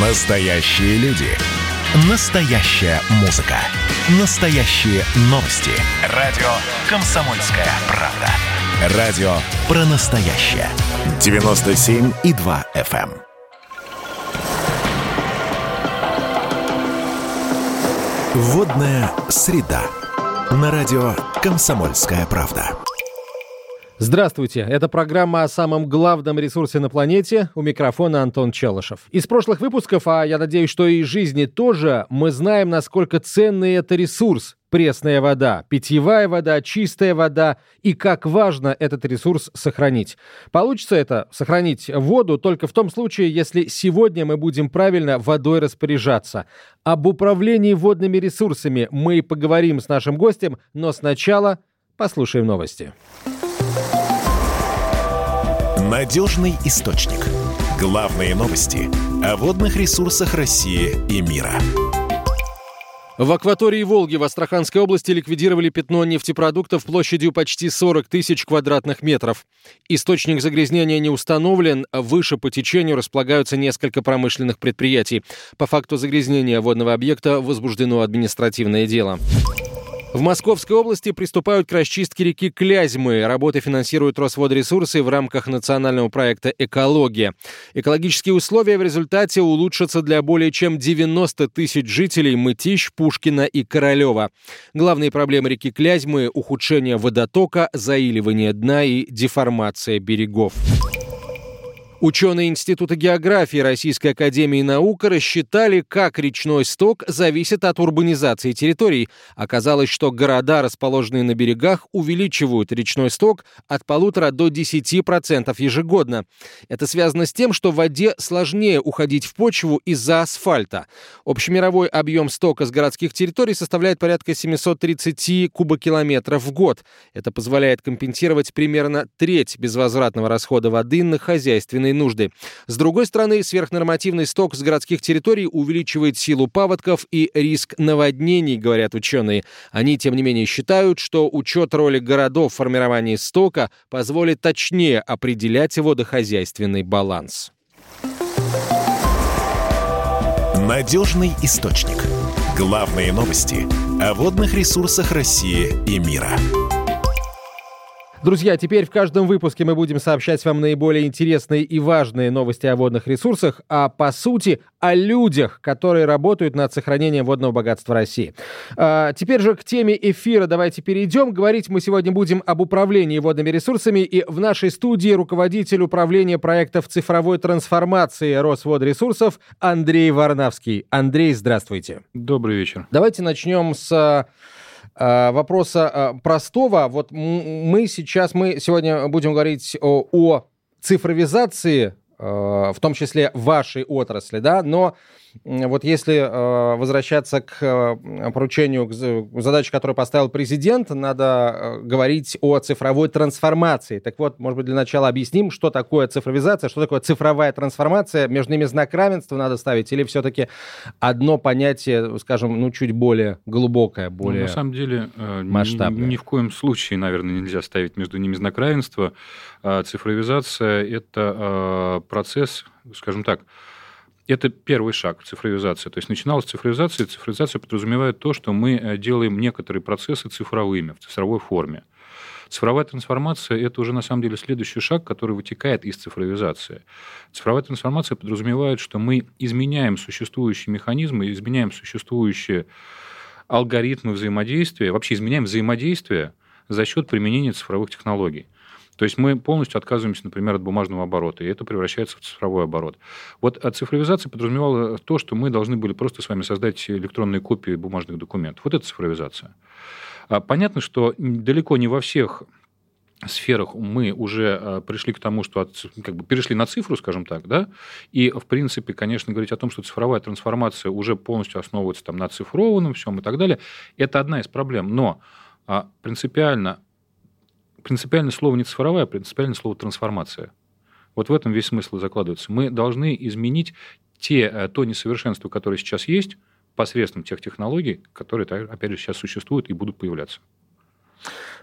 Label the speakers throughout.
Speaker 1: Настоящие люди. Настоящая музыка. Настоящие новости. Радио «Комсомольская правда». Радио про настоящее. 97,2 FM. эм. Водная среда. На радио «Комсомольская правда».
Speaker 2: Здравствуйте, это программа о самом главном ресурсе на планете. У микрофона Антон Челышев. Из прошлых выпусков, а я надеюсь, что и из жизни тоже, мы знаем, насколько ценный это ресурс. Пресная вода, питьевая вода, чистая вода и как важно этот ресурс сохранить. Получится это сохранить воду только в том случае, если сегодня мы будем правильно водой распоряжаться. Об управлении водными ресурсами мы поговорим с нашим гостем, но сначала послушаем новости.
Speaker 1: Надежный источник. Главные новости о водных ресурсах России и мира.
Speaker 2: В акватории Волги в Астраханской области ликвидировали пятно нефтепродуктов площадью почти 40 тысяч квадратных метров. Источник загрязнения не установлен, выше по течению располагаются несколько промышленных предприятий. По факту загрязнения водного объекта возбуждено административное дело. В Московской области приступают к расчистке реки Клязьмы. Работы финансируют Росводресурсы в рамках национального проекта «Экология». Экологические условия в результате улучшатся для более чем 90 тысяч жителей Мытищ, Пушкина и Королева. Главные проблемы реки Клязьмы – ухудшение водотока, заиливание дна и деформация берегов. Ученые Института географии Российской Академии Наук рассчитали, как речной сток зависит от урбанизации территорий. Оказалось, что города, расположенные на берегах, увеличивают речной сток от полутора до 10% ежегодно. Это связано с тем, что в воде сложнее уходить в почву из-за асфальта. Общемировой объем стока с городских территорий составляет порядка 730 кубокилометров в год. Это позволяет компенсировать примерно треть безвозвратного расхода воды на хозяйственные нужды. С другой стороны, сверхнормативный сток с городских территорий увеличивает силу паводков и риск наводнений, говорят ученые. Они, тем не менее, считают, что учет роли городов в формировании стока позволит точнее определять водохозяйственный баланс.
Speaker 1: Надежный источник. Главные новости о водных ресурсах России и мира.
Speaker 2: Друзья, теперь в каждом выпуске мы будем сообщать вам наиболее интересные и важные новости о водных ресурсах, а по сути о людях, которые работают над сохранением водного богатства России. А, теперь же к теме эфира давайте перейдем. Говорить мы сегодня будем об управлении водными ресурсами и в нашей студии руководитель управления проектов цифровой трансформации Росводресурсов Андрей Варнавский. Андрей, здравствуйте.
Speaker 3: Добрый вечер.
Speaker 2: Давайте начнем с Э, вопроса э, простого. Вот мы сейчас, мы сегодня будем говорить о, о цифровизации, э, в том числе вашей отрасли, да, но вот если э, возвращаться к э, поручению, к задаче, которую поставил президент, надо э, говорить о цифровой трансформации. Так вот, может быть, для начала объясним, что такое цифровизация, что такое цифровая трансформация. Между ними знак равенства надо ставить или все-таки одно понятие, скажем, ну, чуть более глубокое, более
Speaker 3: ну, На самом деле, масштабное? Ни, ни в коем случае, наверное, нельзя ставить между ними знак равенства. А цифровизация – это процесс, скажем так, это первый шаг цифровизации. То есть начиналась цифровизация, и цифровизация подразумевает то, что мы э, делаем некоторые процессы цифровыми, в цифровой форме. Цифровая трансформация – это уже на самом деле следующий шаг, который вытекает из цифровизации. Цифровая трансформация подразумевает, что мы изменяем существующие механизмы, изменяем существующие алгоритмы взаимодействия, вообще изменяем взаимодействие за счет применения цифровых технологий. То есть мы полностью отказываемся, например, от бумажного оборота, и это превращается в цифровой оборот. Вот цифровизация подразумевала то, что мы должны были просто с вами создать электронные копии бумажных документов. Вот это цифровизация. А понятно, что далеко не во всех сферах мы уже а, пришли к тому, что от, как бы перешли на цифру, скажем так, да, и, в принципе, конечно, говорить о том, что цифровая трансформация уже полностью основывается там на цифрованном всем и так далее, это одна из проблем, но а, принципиально принципиальное слово не цифровая, а принципиальное слово трансформация. Вот в этом весь смысл закладывается. Мы должны изменить те, э, то несовершенство, которое сейчас есть, посредством тех технологий, которые, опять же, сейчас существуют и будут появляться.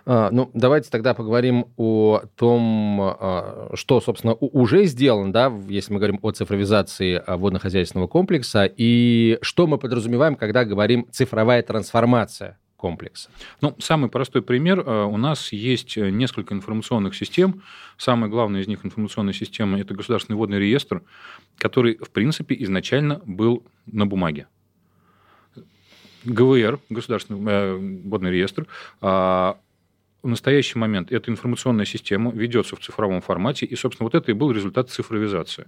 Speaker 2: А, ну, давайте тогда поговорим о том, а, что, собственно, уже сделано, да, если мы говорим о цифровизации а, водно-хозяйственного комплекса, и что мы подразумеваем, когда говорим цифровая трансформация комплекса?
Speaker 3: Ну, самый простой пример. У нас есть несколько информационных систем. Самая главная из них информационная система – это государственный водный реестр, который, в принципе, изначально был на бумаге. ГВР, Государственный э, водный реестр, а, в настоящий момент эта информационная система ведется в цифровом формате, и, собственно, вот это и был результат цифровизации.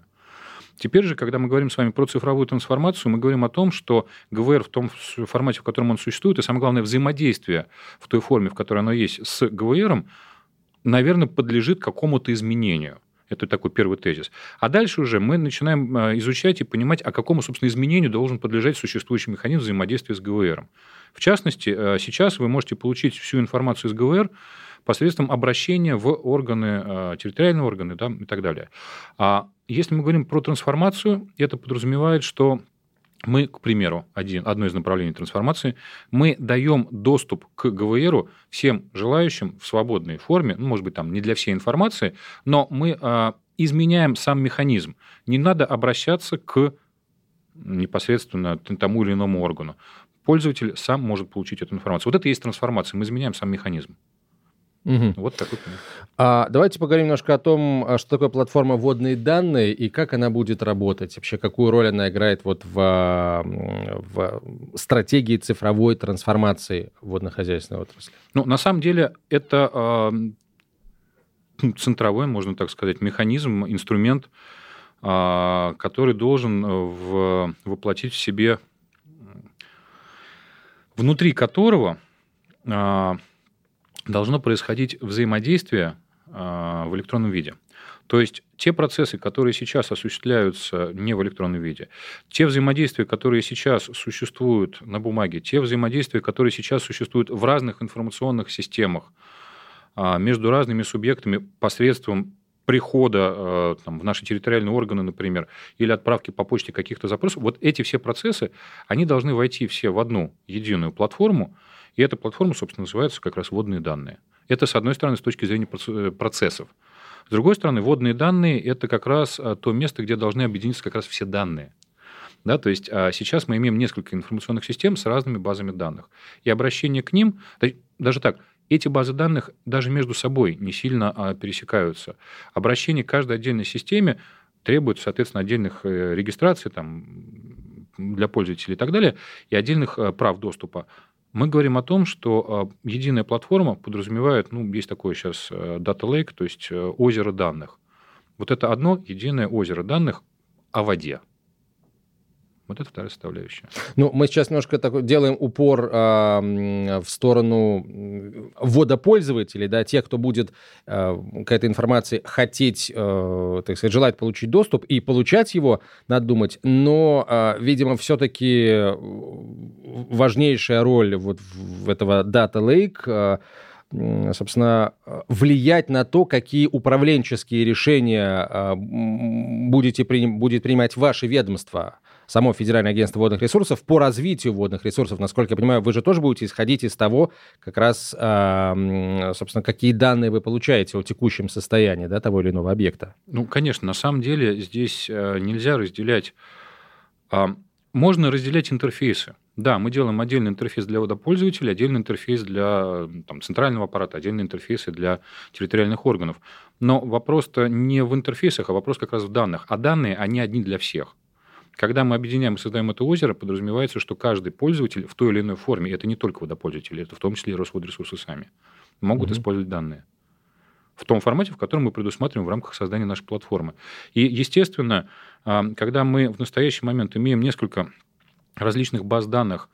Speaker 3: Теперь же, когда мы говорим с вами про цифровую трансформацию, мы говорим о том, что ГВР в том формате, в котором он существует, и самое главное, взаимодействие в той форме, в которой оно есть с ГВР, наверное, подлежит какому-то изменению. Это такой первый тезис. А дальше уже мы начинаем э, изучать и понимать, а какому, собственно, изменению должен подлежать существующий механизм взаимодействия с ГВР. В частности, э, сейчас вы можете получить всю информацию из ГВР посредством обращения в органы, э, территориальные органы да, и так далее. А если мы говорим про трансформацию, это подразумевает, что мы, к примеру, один, одно из направлений трансформации, мы даем доступ к ГВРу всем желающим в свободной форме, ну, может быть, там не для всей информации, но мы а, изменяем сам механизм. Не надо обращаться к непосредственно тому или иному органу. Пользователь сам может получить эту информацию. Вот это и есть трансформация. Мы изменяем сам механизм.
Speaker 2: Угу. Вот такой пример. А, давайте поговорим немножко о том, а, что такое платформа «Водные данные» и как она будет работать. Вообще, какую роль она играет вот в, в стратегии цифровой трансформации водно-хозяйственной отрасли.
Speaker 3: Ну, на самом деле, это э, центровой, можно так сказать, механизм, инструмент, э, который должен в, воплотить в себе, внутри которого э, должно происходить взаимодействие а, в электронном виде. То есть те процессы, которые сейчас осуществляются не в электронном виде, те взаимодействия, которые сейчас существуют на бумаге, те взаимодействия, которые сейчас существуют в разных информационных системах а, между разными субъектами посредством прихода а, там, в наши территориальные органы, например, или отправки по почте каких-то запросов, вот эти все процессы, они должны войти все в одну единую платформу, и эта платформа, собственно, называется как раз водные данные. Это, с одной стороны, с точки зрения э, процессов. С другой стороны, водные данные – это как раз а, то место, где должны объединиться как раз все данные. Да, то есть а, сейчас мы имеем несколько информационных систем с разными базами данных. И обращение к ним, даже так, эти базы данных даже между собой не сильно а, пересекаются. Обращение к каждой отдельной системе требует, соответственно, отдельных э, регистраций там, для пользователей и так далее, и отдельных э, прав доступа. Мы говорим о том, что а, единая платформа подразумевает, ну, есть такое сейчас э, data lake, то есть э, озеро данных. Вот это одно единое озеро данных о воде. Вот это вторая составляющая.
Speaker 2: Ну, мы сейчас немножко так, делаем упор э, в сторону водопользователей, да, тех, кто будет э, к этой информации хотеть, э, так сказать, желать получить доступ и получать его, надо думать. Но, э, видимо, все-таки важнейшая роль вот в этого Data Lake э, собственно, влиять на то, какие управленческие решения будете, будет принимать ваше ведомство само Федеральное агентство водных ресурсов по развитию водных ресурсов. Насколько я понимаю, вы же тоже будете исходить из того, как раз, собственно, какие данные вы получаете о текущем состоянии да, того или иного объекта.
Speaker 3: Ну, конечно, на самом деле здесь э, нельзя разделять... А, можно разделять интерфейсы. Да, мы делаем отдельный интерфейс для водопользователя, отдельный интерфейс для там, центрального аппарата, отдельные интерфейсы для территориальных органов. Но вопрос-то не в интерфейсах, а вопрос как раз в данных. А данные, они одни для всех. Когда мы объединяем и создаем это озеро, подразумевается, что каждый пользователь в той или иной форме, это не только водопользователи, это в том числе и Росводресурсы сами, могут mm-hmm. использовать данные в том формате, в котором мы предусматриваем в рамках создания нашей платформы. И, естественно, а, когда мы в настоящий момент имеем несколько различных баз данных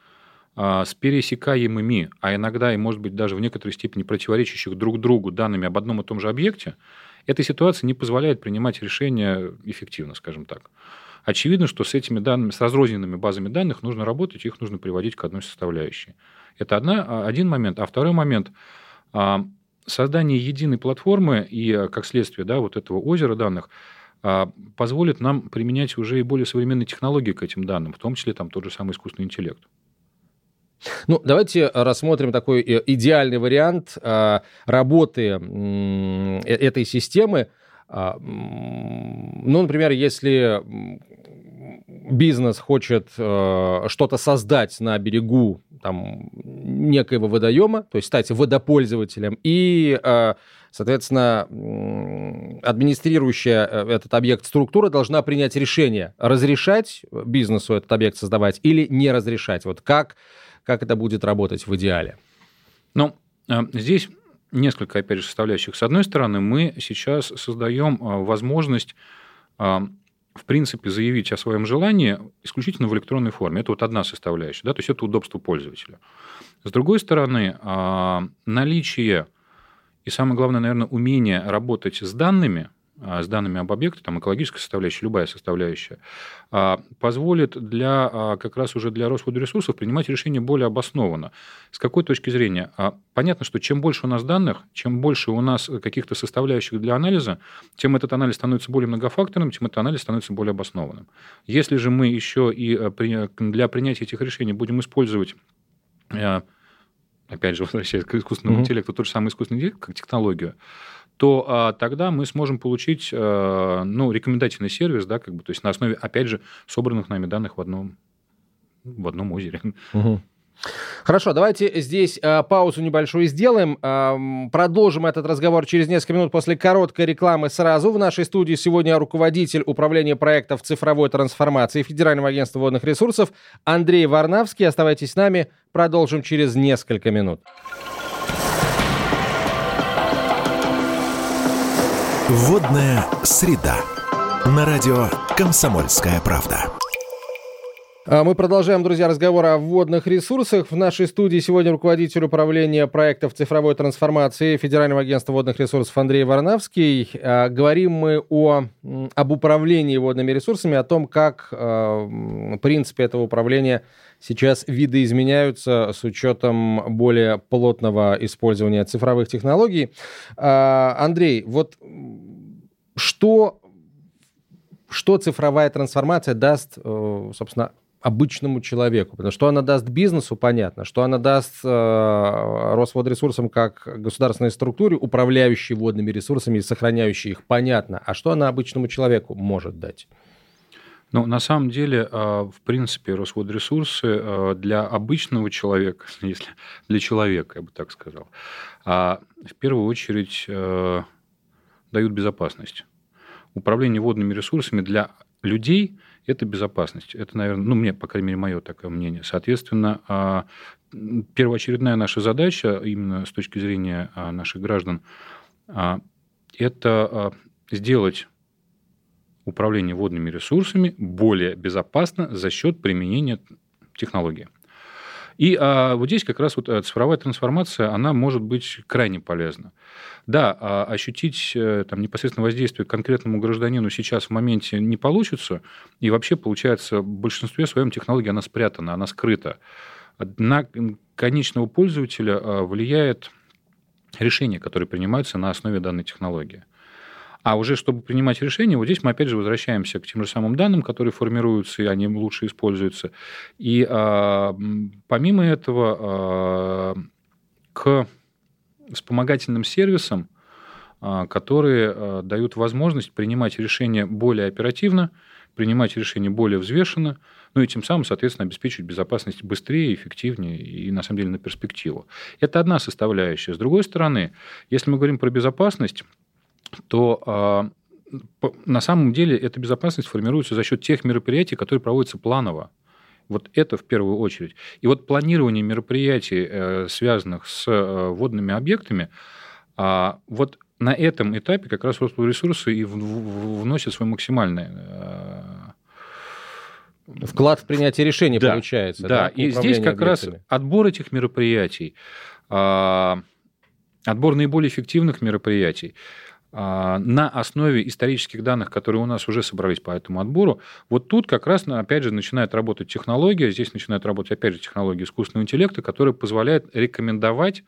Speaker 3: а, с пересекаемыми, а иногда и, может быть, даже в некоторой степени противоречащих друг другу данными об одном и том же объекте, эта ситуация не позволяет принимать решения эффективно, скажем так. Очевидно, что с этими данными, с разрозненными базами данных нужно работать, их нужно приводить к одной составляющей. Это одна, а, один момент. А второй момент а, создание единой платформы и, а, как следствие, да, вот этого озера данных позволит нам применять уже и более современные технологии к этим данным, в том числе там тот же самый искусственный интеллект.
Speaker 2: Ну, давайте рассмотрим такой э, идеальный вариант э, работы э, этой системы. А, ну, например, если бизнес хочет что-то создать на берегу там, некоего водоема, то есть стать водопользователем, и, соответственно, администрирующая этот объект структура должна принять решение, разрешать бизнесу этот объект создавать или не разрешать. Вот как как это будет работать в идеале?
Speaker 3: Ну, э, здесь несколько, опять же, составляющих. С одной стороны, мы сейчас создаем э, возможность э, в принципе, заявить о своем желании исключительно в электронной форме. Это вот одна составляющая, да, то есть это удобство пользователя. С другой стороны, наличие и самое главное, наверное, умение работать с данными – а, с данными об объекте, там экологическая составляющая, любая составляющая, а, позволит для, а, как раз уже для Росводресурсов принимать решения более обоснованно. С какой точки зрения? Понятно, что чем больше у нас данных, чем больше у нас каких-то составляющих для анализа, тем этот анализ становится более многофакторным, тем этот анализ становится более обоснованным. Если же мы еще и для принятия этих решений будем использовать опять же, возвращаясь к искусственному mm-hmm. интеллекту, тот же самый искусственный интеллект, как технологию, то а, тогда мы сможем получить а, ну, рекомендательный сервис, да, как бы, то есть на основе, опять же, собранных нами данных в одном, в одном озере.
Speaker 2: Угу. Хорошо, давайте здесь э, паузу небольшую сделаем. Э, продолжим этот разговор через несколько минут после короткой рекламы сразу. В нашей студии сегодня руководитель управления проектов цифровой трансформации Федерального агентства водных ресурсов Андрей Варнавский. Оставайтесь с нами, продолжим через несколько минут.
Speaker 1: Водная среда. На радио «Комсомольская правда».
Speaker 2: А мы продолжаем, друзья, разговор о водных ресурсах. В нашей студии сегодня руководитель управления проектов цифровой трансформации Федерального агентства водных ресурсов Андрей Варнавский. А, говорим мы о, об управлении водными ресурсами, о том, как а, принципы этого управления сейчас видоизменяются с учетом более плотного использования цифровых технологий. Андрей, вот что, что цифровая трансформация даст, э, собственно, обычному человеку. Потому что она даст бизнесу, понятно, что она даст э, Росводресурсам как государственной структуре, управляющей водными ресурсами и сохраняющей их, понятно. А что она обычному человеку может дать?
Speaker 3: Ну, на самом деле, э, в принципе, Росводресурсы э, для обычного человека, если для человека, я бы так сказал, а в первую очередь дают безопасность. Управление водными ресурсами для людей – это безопасность. Это, наверное, ну, мне, по крайней мере, мое такое мнение. Соответственно, а, первоочередная наша задача, именно с точки зрения а, наших граждан, а, это сделать управление водными ресурсами более безопасно за счет применения технологии. И а, вот здесь как раз вот э, цифровая трансформация, она может быть крайне полезна. Да, а, ощутить э, там, непосредственно воздействие конкретному гражданину сейчас в моменте не получится, и вообще, получается, в большинстве своем технология, она спрятана, она скрыта. На конечного пользователя а, влияет решение, которое принимается на основе данной технологии. А уже чтобы принимать решения, вот здесь мы опять же возвращаемся к тем же самым данным, которые формируются, и они лучше используются. И а, помимо этого а, к вспомогательным сервисам, а, которые а, дают возможность принимать решения более оперативно, принимать решения более взвешенно, ну и тем самым, соответственно, обеспечить безопасность быстрее, эффективнее и, на самом деле, на перспективу. Это одна составляющая. С другой стороны, если мы говорим про безопасность, то а, на самом деле эта безопасность формируется за счет тех мероприятий, которые проводятся планово. Вот это в первую очередь. И вот планирование мероприятий, э, связанных с э, водными объектами, а, вот на этом этапе как раз Росресурсы и вносят свой максимальный э,
Speaker 2: Вклад в принятие решений да, получается.
Speaker 3: Да, да и здесь как объектами. раз отбор этих мероприятий, а, отбор наиболее эффективных мероприятий, на основе исторических данных, которые у нас уже собрались по этому отбору, вот тут как раз, опять же, начинает работать технология, здесь начинает работать, опять же, технология искусственного интеллекта, которая позволяет рекомендовать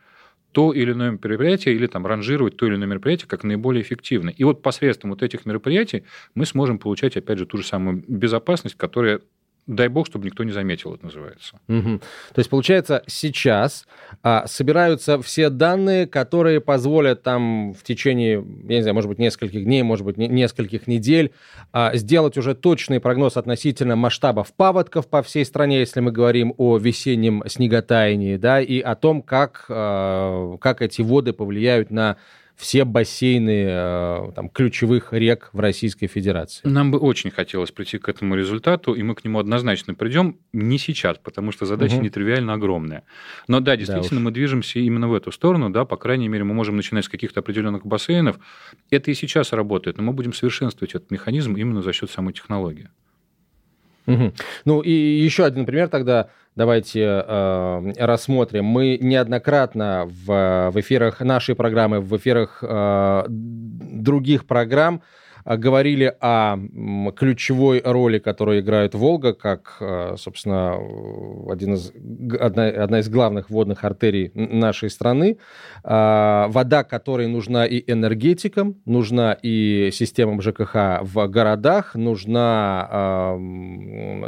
Speaker 3: то или иное мероприятие или там ранжировать то или иное мероприятие как наиболее эффективное. И вот посредством вот этих мероприятий мы сможем получать, опять же, ту же самую безопасность, которая дай бог, чтобы никто не заметил, это называется.
Speaker 2: Угу. То есть, получается, сейчас а, собираются все данные, которые позволят там в течение, я не знаю, может быть, нескольких дней, может быть, не, нескольких недель а, сделать уже точный прогноз относительно масштабов паводков по всей стране, если мы говорим о весеннем снеготаянии, да, и о том, как, а, как эти воды повлияют на все бассейны э, там, ключевых рек в Российской Федерации.
Speaker 3: Нам бы очень хотелось прийти к этому результату, и мы к нему однозначно придем не сейчас, потому что задача угу. нетривиально огромная. Но да, действительно, да мы движемся именно в эту сторону, да, по крайней мере, мы можем начинать с каких-то определенных бассейнов. Это и сейчас работает, но мы будем совершенствовать этот механизм именно за счет самой технологии.
Speaker 2: Угу. Ну и еще один пример тогда давайте э, рассмотрим. Мы неоднократно в, в эфирах нашей программы, в эфирах э, других программ говорили о ключевой роли, которую играет Волга, как, а, собственно, один из, одна, одна из главных водных артерий нашей страны. А, вода, которая нужна и энергетикам, нужна и системам ЖКХ в городах, нужна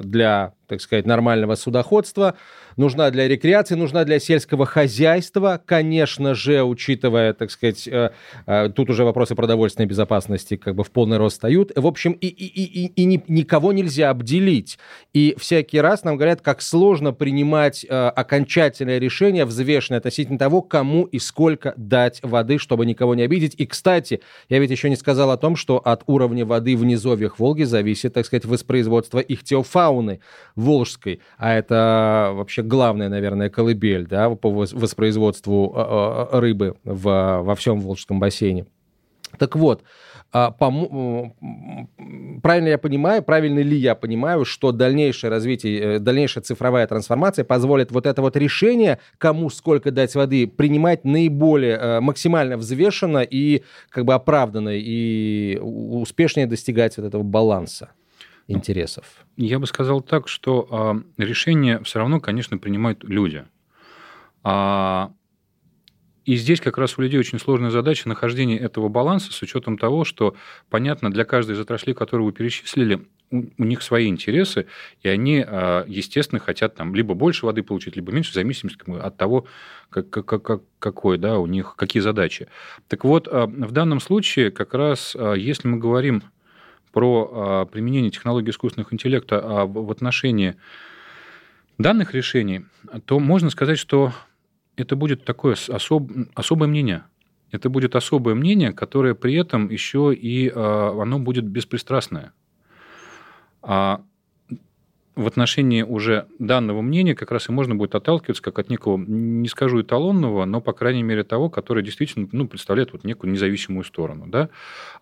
Speaker 2: для, так сказать, нормального судоходства, нужна для рекреации, нужна для сельского хозяйства, конечно же, учитывая, так сказать, э, э, тут уже вопросы продовольственной безопасности как бы в полный рост встают. В общем, и, и, и, и ни, никого нельзя обделить. И всякий раз нам говорят, как сложно принимать э, окончательное решение, взвешенное относительно того, кому и сколько дать воды, чтобы никого не обидеть. И, кстати, я ведь еще не сказал о том, что от уровня воды в низовьях Волги зависит, так сказать, воспроизводство ихтиофауны волжской. А это вообще главная, наверное, колыбель да, по воспроизводству а, а, рыбы в, во всем Волжском бассейне. Так вот, а, правильно я понимаю, правильно ли я понимаю, что дальнейшее развитие, э, дальнейшая цифровая трансформация позволит вот это вот решение, кому сколько дать воды, принимать наиболее э, максимально взвешенно и как бы оправданно и успешнее достигать вот этого баланса? Интересов?
Speaker 3: Я бы сказал так, что а, решения все равно, конечно, принимают люди. А, и здесь как раз у людей очень сложная задача нахождения этого баланса с учетом того, что, понятно, для каждой из отраслей, которую вы перечислили, у, у них свои интересы, и они, а, естественно, хотят там либо больше воды получить, либо меньше, в зависимости от того, как, как, как, какой, да, у них, какие задачи. Так вот, а, в данном случае как раз, а, если мы говорим про а, применение технологий искусственного интеллекта а, в отношении данных решений, то можно сказать, что это будет такое особ... особое мнение. Это будет особое мнение, которое при этом еще и а, оно будет беспристрастное. А в отношении уже данного мнения как раз и можно будет отталкиваться как от некого, не скажу эталонного, но, по крайней мере, того, который действительно ну, представляет вот некую независимую сторону. Да?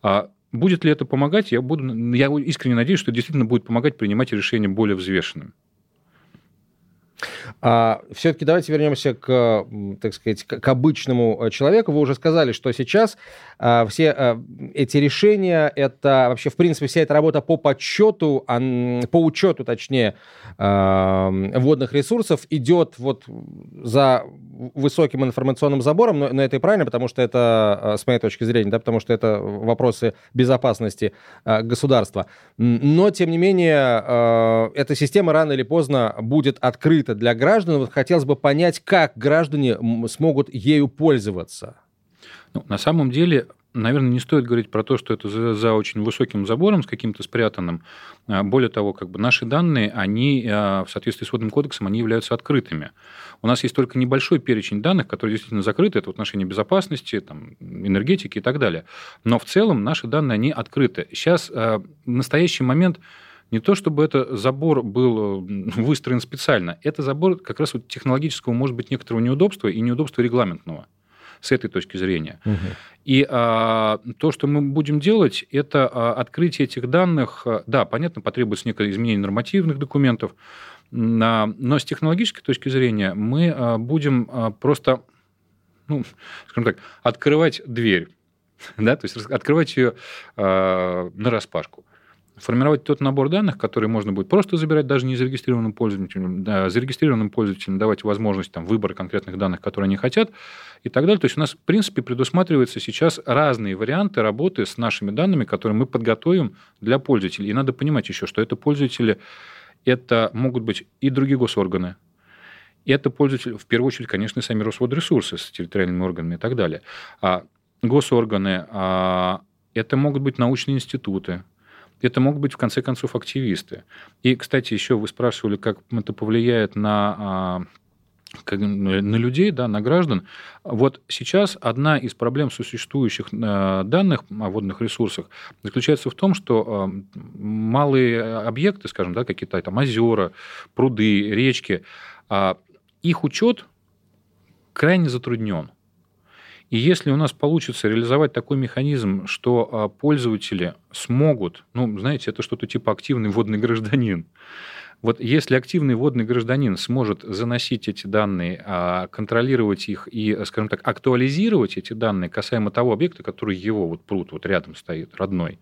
Speaker 3: А Будет ли это помогать? Я, буду, я искренне надеюсь, что действительно будет помогать принимать решения более взвешенными.
Speaker 2: А, все-таки давайте вернемся к, так сказать, к обычному э, человеку. Вы уже сказали, что сейчас а, все а, эти решения, это вообще, в принципе, вся эта работа по подсчету, а, по учету, точнее, а, водных ресурсов идет вот за высоким информационным забором, но, но это и правильно, потому что это, а, с моей точки зрения, да, потому что это вопросы безопасности а, государства. Но, тем не менее, а, эта система рано или поздно будет открыта для граждан. Вот хотелось бы понять, как граждане смогут ею пользоваться.
Speaker 3: Ну, на самом деле, наверное, не стоит говорить про то, что это за, за очень высоким забором с каким-то спрятанным. А, более того, как бы наши данные, они а, в соответствии с водным кодексом, они являются открытыми. У нас есть только небольшой перечень данных, которые действительно закрыты, это в отношении безопасности, там, энергетики и так далее. Но в целом наши данные, они открыты. Сейчас, а, в настоящий момент, не то чтобы это забор был выстроен специально, это забор как раз вот технологического, может быть, некоторого неудобства и неудобства регламентного с этой точки зрения. Угу. И а, то, что мы будем делать, это а, открытие этих данных. А, да, понятно, потребуется некое изменение нормативных документов, а, но с технологической точки зрения мы а, будем а, просто, ну, скажем так, открывать дверь, да, то есть открывать ее а, на распашку формировать тот набор данных, который можно будет просто забирать даже не зарегистрированным пользователям, да, зарегистрированным пользователям давать возможность там, выбора конкретных данных, которые они хотят, и так далее. То есть у нас, в принципе, предусматриваются сейчас разные варианты работы с нашими данными, которые мы подготовим для пользователей. И надо понимать еще, что это пользователи Это могут быть и другие госорганы, это пользователи, в первую очередь, конечно, сами Росводресурсы с территориальными органами и так далее. А госорганы, а это могут быть научные институты, это могут быть, в конце концов, активисты. И, кстати, еще вы спрашивали, как это повлияет на а, на людей, да, на граждан. Вот сейчас одна из проблем существующих э, данных о водных ресурсах заключается в том, что э, малые объекты, скажем, да, какие-то там озера, пруды, речки, а, их учет крайне затруднен. И если у нас получится реализовать такой механизм, что а, пользователи смогут, ну, знаете, это что-то типа активный водный гражданин, вот если активный водный гражданин сможет заносить эти данные, а, контролировать их и, скажем так, актуализировать эти данные касаемо того объекта, который его вот пруд вот рядом стоит, родной,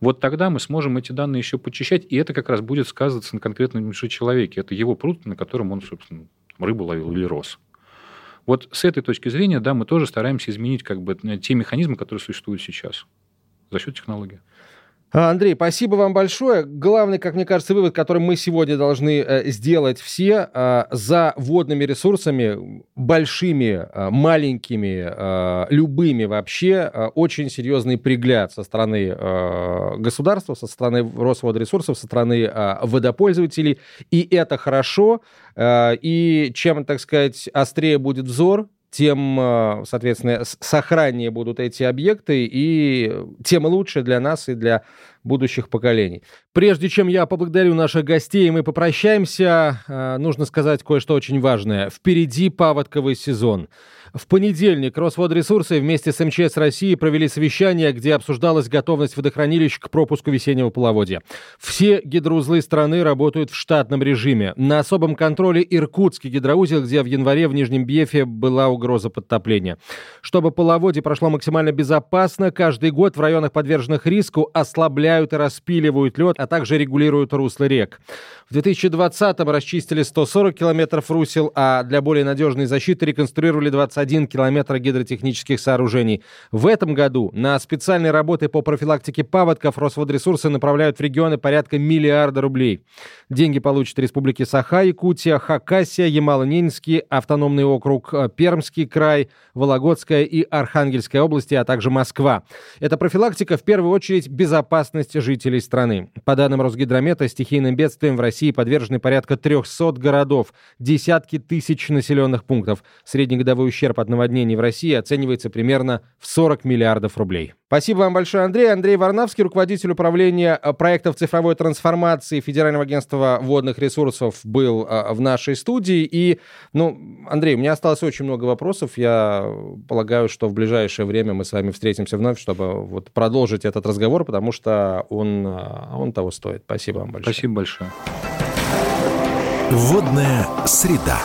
Speaker 3: вот тогда мы сможем эти данные еще почищать, и это как раз будет сказываться на конкретном человеке. Это его пруд, на котором он, собственно, рыбу ловил или рос. Вот с этой точки зрения, да, мы тоже стараемся изменить как бы те механизмы, которые существуют сейчас за счет технологий.
Speaker 2: А, Андрей, спасибо вам большое. Главный, как мне кажется, вывод, который мы сегодня должны э, сделать все, э, за водными ресурсами, большими, э, маленькими, любыми вообще, очень серьезный пригляд со стороны государства, со стороны Росводресурсов, со стороны водопользователей. И это хорошо. И чем, так сказать, острее будет взор, тем, э, соответственно, сохраннее будут эти объекты, и тем лучше для нас и для будущих поколений. Прежде чем я поблагодарю наших гостей, мы попрощаемся, э, нужно сказать кое-что очень важное. Впереди паводковый сезон. В понедельник Росводресурсы вместе с МЧС России провели совещание, где обсуждалась готовность водохранилищ к пропуску весеннего половодья. Все гидроузлы страны работают в штатном режиме. На особом контроле Иркутский гидроузел, где в январе в Нижнем Бьефе была угроза подтопления. Чтобы половодье прошло максимально безопасно, каждый год в районах, подверженных риску, ослабляют и распиливают лед, а также регулируют русло рек. В 2020-м расчистили 140 километров русел, а для более надежной защиты реконструировали 21 1 километра гидротехнических сооружений. В этом году на специальные работы по профилактике паводков Росводресурсы направляют в регионы порядка миллиарда рублей. Деньги получат республики Саха, Якутия, Хакасия, Ямало-Ненецкий, автономный округ э, Пермский край, Вологодская и Архангельская области, а также Москва. Это профилактика в первую очередь безопасность жителей страны. По данным Росгидромета, стихийным бедствием в России подвержены порядка 300 городов, десятки тысяч населенных пунктов. Среднегодовой ущерб ущерб от наводнений в России оценивается примерно в 40 миллиардов рублей. Спасибо вам большое, Андрей. Андрей Варнавский, руководитель управления э, проектов цифровой трансформации Федерального агентства водных ресурсов, был э, в нашей студии. И, ну, Андрей, у меня осталось очень много вопросов. Я полагаю, что в ближайшее время мы с вами встретимся вновь, чтобы вот продолжить этот разговор, потому что он, э, он того стоит. Спасибо вам большое.
Speaker 3: Спасибо большое.
Speaker 1: Водная среда.